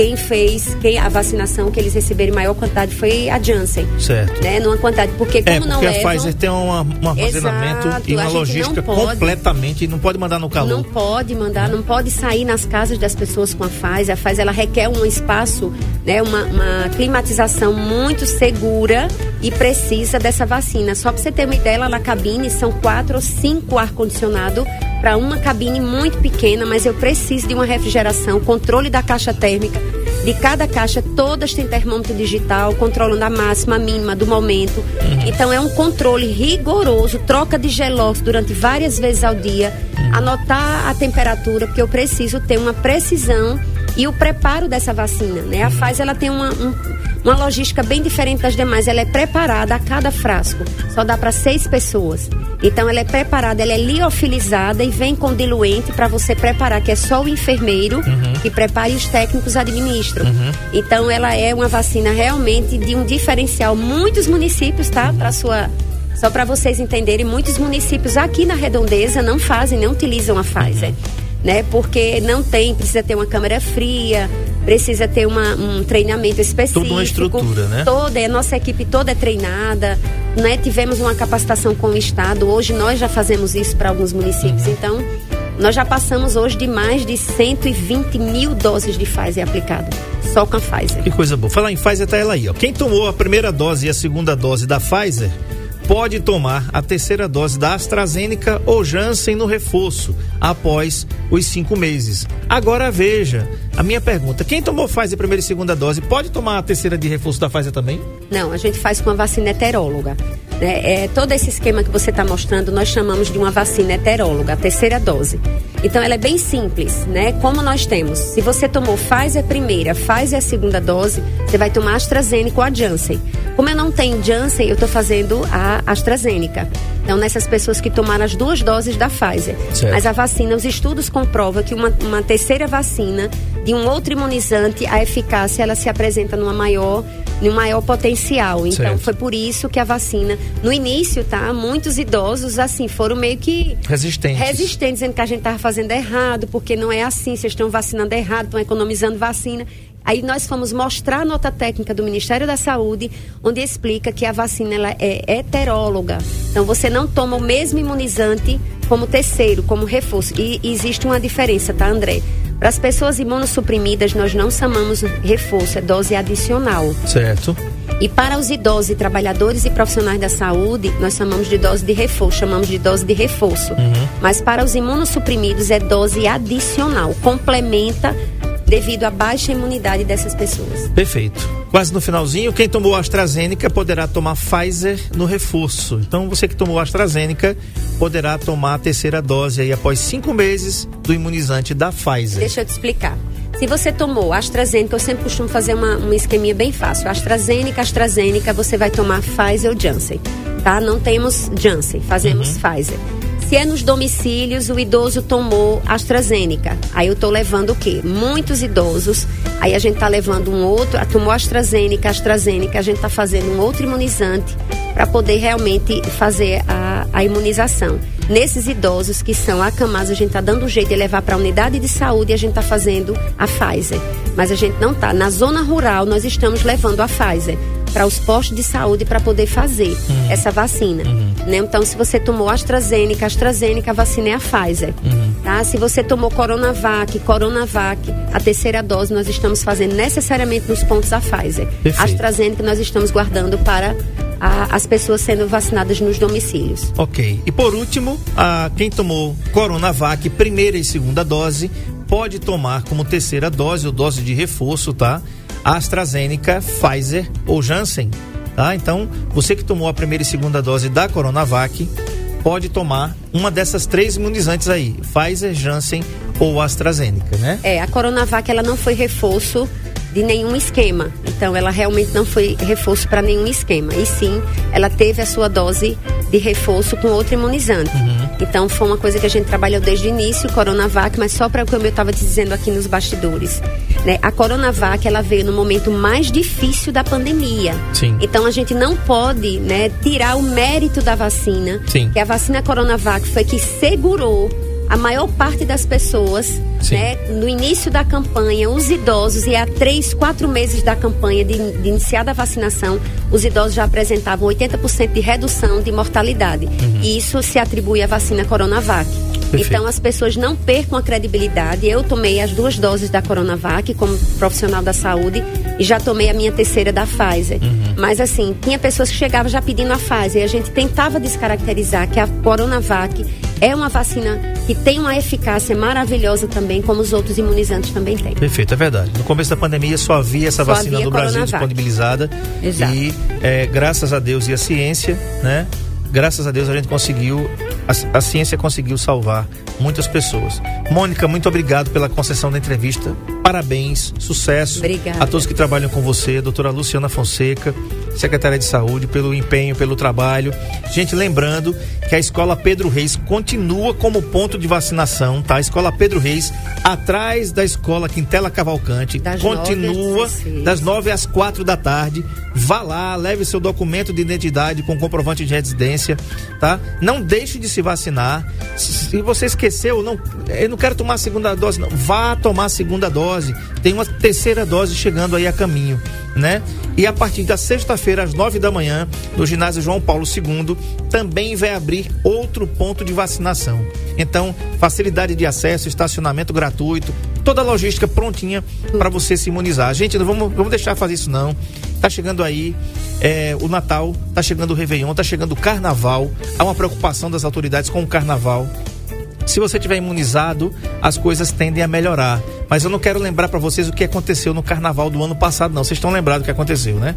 quem fez, quem a vacinação que eles receberam em maior quantidade foi a Janssen. Certo. Né, numa quantidade, porque como É, não porque a levam, Pfizer tem um armazenamento Exato, e uma não logística pode. completamente, não pode mandar no calor. Não pode mandar, não pode sair nas casas das pessoas com a Pfizer. A Pfizer ela requer um espaço, né, uma, uma climatização muito segura e precisa dessa vacina. Só para você ter uma ideia, lá na cabine são quatro ou cinco ar-condicionado para uma cabine muito pequena, mas eu preciso de uma refrigeração, controle da caixa térmica. De cada caixa, todas têm termômetro digital, controlando a máxima, a mínima do momento. Então é um controle rigoroso, troca de gelóx durante várias vezes ao dia, anotar a temperatura, porque eu preciso ter uma precisão e o preparo dessa vacina, né? A Pfizer ela tem uma, um- uma logística bem diferente das demais. Ela é preparada a cada frasco. Só dá para seis pessoas. Então ela é preparada, ela é liofilizada e vem com diluente para você preparar, que é só o enfermeiro que prepara e os técnicos administram. Então ela é uma vacina realmente de um diferencial. Muitos municípios, tá? Para sua só para vocês entenderem, muitos municípios aqui na Redondeza não fazem, não utilizam a Pfizer. Né? Porque não tem, precisa ter uma câmera fria, precisa ter uma- um treinamento específico. Toda uma estrutura, né? Toda, a nossa equipe toda é treinada, né? Tivemos uma capacitação com o Estado, hoje nós já fazemos isso para alguns municípios, Uhum. então nós já passamos hoje de mais de 120 mil doses de Pfizer aplicado, só com a Pfizer. Que coisa boa. Falar em Pfizer, tá ela aí, ó. Quem tomou a primeira dose e a segunda dose da Pfizer pode tomar a terceira dose da AstraZeneca ou Janssen no reforço após os cinco meses. Agora veja, a minha pergunta: quem tomou Pfizer primeira e segunda dose pode tomar a terceira de reforço da Pfizer também? Não, a gente faz com a vacina heteróloga. Né? É, todo esse esquema que você está mostrando, nós chamamos de uma vacina heteróloga, a terceira dose. Então, ela é bem simples, né? Como nós temos, se você tomou Pfizer primeira, Pfizer a segunda dose, você vai tomar AstraZeneca ou a Janssen. Como eu não tenho Janssen, eu estou fazendo a AstraZeneca. Então, nessas pessoas que tomaram as duas doses da Pfizer. Certo. Mas a vacina, os estudos comprovam que uma, uma terceira vacina de um outro imunizante, a eficácia ela se apresenta numa maior, num maior potencial. Então, Certo. foi por isso que a vacina, no início, tá? Muitos idosos, assim, foram meio que Resistentes. resistentes, dizendo que a gente estava fazendo errado, porque não é assim, vocês estão vacinando errado, estão economizando vacina. Aí nós fomos mostrar a nota técnica do Ministério da Saúde, onde explica que a vacina ela é heteróloga. Então você não toma o mesmo imunizante como terceiro, como reforço. E existe uma diferença, tá, André? Para as pessoas imunossuprimidas, nós não chamamos reforço, é dose adicional. Certo. E para os idosos e trabalhadores e profissionais da saúde, nós chamamos de dose de reforço, chamamos de dose de reforço. Mas para os imunossuprimidos é dose adicional, complementa devido à baixa imunidade dessas pessoas. Perfeito. Quase no finalzinho, quem tomou AstraZeneca poderá tomar Pfizer no reforço. Então, você que tomou AstraZeneca poderá tomar a terceira dose aí após cinco meses do imunizante da Pfizer. Deixa eu te explicar. Se você tomou AstraZeneca, eu sempre costumo fazer uma, uma esqueminha bem fácil. AstraZeneca, AstraZeneca, você vai tomar Pfizer ou Janssen, tá? Não temos Janssen, fazemos Pfizer. Se é nos domicílios, o idoso tomou AstraZeneca. Aí eu tô levando o quê? Muitos idosos. Aí a gente tá levando um outro, tomou AstraZeneca, AstraZeneca, a gente tá fazendo um outro imunizante para poder realmente fazer a, a imunização. Nesses idosos que são acamados, a gente está dando um jeito de levar para a unidade de saúde e a gente está fazendo a Pfizer. Mas a gente não está. Na zona rural, nós estamos levando a Pfizer para os postos de saúde para poder fazer essa vacina. Né? Então, se você tomou AstraZeneca, AstraZeneca, a vacina é a Pfizer. Tá? Se você tomou Coronavac, Coronavac, a terceira dose, nós estamos fazendo necessariamente nos pontos a Pfizer. Perfeito. AstraZeneca nós estamos guardando para a- as pessoas sendo vacinadas nos domicílios. Ok. E por último, a, quem tomou Coronavac, primeira e segunda dose, pode tomar como terceira dose ou dose de reforço, tá? AstraZeneca, Pfizer ou Janssen, tá? Então, você que tomou a primeira e segunda dose da Coronavac, pode tomar uma dessas três imunizantes aí, Pfizer, Janssen ou AstraZeneca, né? É, a Coronavac ela não foi reforço de nenhum esquema. Então, ela realmente não foi reforço para nenhum esquema. E sim, ela teve a sua dose de reforço com outro imunizante. Uhum. Então, foi uma coisa que a gente trabalhou desde o início, Coronavac, mas só para o que eu estava dizendo aqui nos bastidores. Né? A Coronavac, ela veio no momento mais difícil da pandemia. Sim. Então, a gente não pode né, tirar o mérito da vacina. Sim. Que a vacina Coronavac foi que segurou a maior parte das pessoas, né, no início da campanha, os idosos, e há três, quatro meses da campanha de, de iniciada a vacinação, os idosos já apresentavam 80% de redução de mortalidade. Uhum. E isso se atribui à vacina Coronavac. Perfeito. Então as pessoas não percam a credibilidade. Eu tomei as duas doses da Coronavac como profissional da saúde e já tomei a minha terceira da Pfizer. Uhum. Mas assim, tinha pessoas que chegavam já pedindo a Pfizer e a gente tentava descaracterizar que a Coronavac é uma vacina que tem uma eficácia maravilhosa também, como os outros imunizantes também têm. Perfeito, é verdade. No começo da pandemia só havia essa só vacina havia no Brasil disponibilizada. Exato. E é, graças a Deus e a ciência, né? Graças a Deus a gente conseguiu a, a, ciência conseguiu salvar muitas pessoas. Mônica, muito obrigado pela concessão da entrevista. Parabéns, sucesso Obrigada. a todos que trabalham com você, doutora Luciana Fonseca, secretária de Saúde, pelo empenho, pelo trabalho. Gente, lembrando que a Escola Pedro Reis continua como ponto de vacinação, tá? A Escola Pedro Reis, atrás da Escola Quintela Cavalcante, das continua nove das 9 às 4 da tarde. Vá lá, leve seu documento de identidade com comprovante de residência, tá? Não deixe de se vacinar. Se você esqueceu, não, eu não quero tomar a segunda dose, não. Vá tomar a segunda dose. Tem uma terceira dose chegando aí a caminho, né? E a partir da sexta-feira, às nove da manhã, no ginásio João Paulo II, também vai abrir outro ponto de vacinação. Então, facilidade de acesso, estacionamento gratuito, toda a logística prontinha para você se imunizar. Gente, não vamos, vamos deixar fazer isso não. Tá chegando aí é, o Natal, tá chegando o Réveillon, tá chegando o Carnaval. Há uma preocupação das autoridades com o Carnaval. Se você tiver imunizado, as coisas tendem a melhorar. Mas eu não quero lembrar para vocês o que aconteceu no carnaval do ano passado, não. Vocês estão lembrados do que aconteceu, né?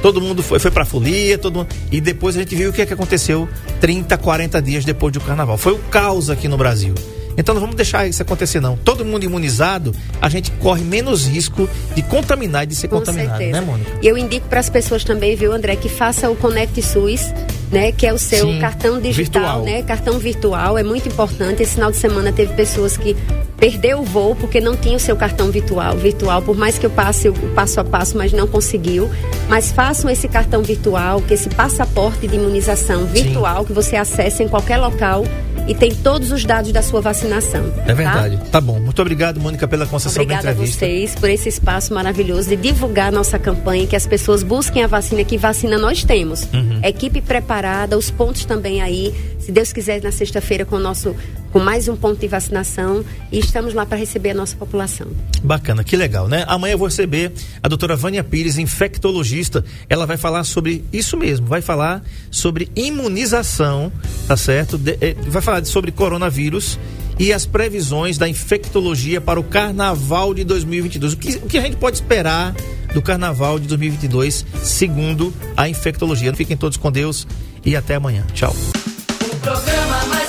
Todo mundo foi, foi pra folia, todo mundo... e depois a gente viu o que, é que aconteceu 30, 40 dias depois do carnaval. Foi o caos aqui no Brasil. Então não vamos deixar isso acontecer, não. Todo mundo imunizado, a gente corre menos risco de contaminar e de ser Com contaminado, certeza. né, Mônica? E eu indico para as pessoas também, viu, André, que faça o Connect SUS, né, que é o seu Sim, cartão digital, virtual. né? Cartão virtual é muito importante. Esse final de semana teve pessoas que perdeu o voo porque não tinha o seu cartão virtual. Virtual, por mais que eu passe o passo a passo, mas não conseguiu. Mas façam esse cartão virtual, que esse passaporte de imunização virtual que você acessa em qualquer local e tem todos os dados da sua vacinação. É verdade. Tá, tá bom. Muito obrigado, Mônica, pela concessão Obrigada da a entrevista. vocês por esse espaço maravilhoso de divulgar a nossa campanha, que as pessoas busquem a vacina, que vacina nós temos. Uhum. Equipe preparada, os pontos também aí. Se Deus quiser, na sexta-feira, com o nosso com mais um ponto de vacinação e estamos lá para receber a nossa população. Bacana, que legal, né? Amanhã eu vou receber a doutora Vânia Pires, infectologista. Ela vai falar sobre isso mesmo, vai falar sobre imunização, tá certo? De, eh, vai falar sobre coronavírus e as previsões da infectologia para o carnaval de 2022. O que, o que a gente pode esperar do carnaval de 2022, segundo a infectologia? Fiquem todos com Deus e até amanhã. Tchau. O programa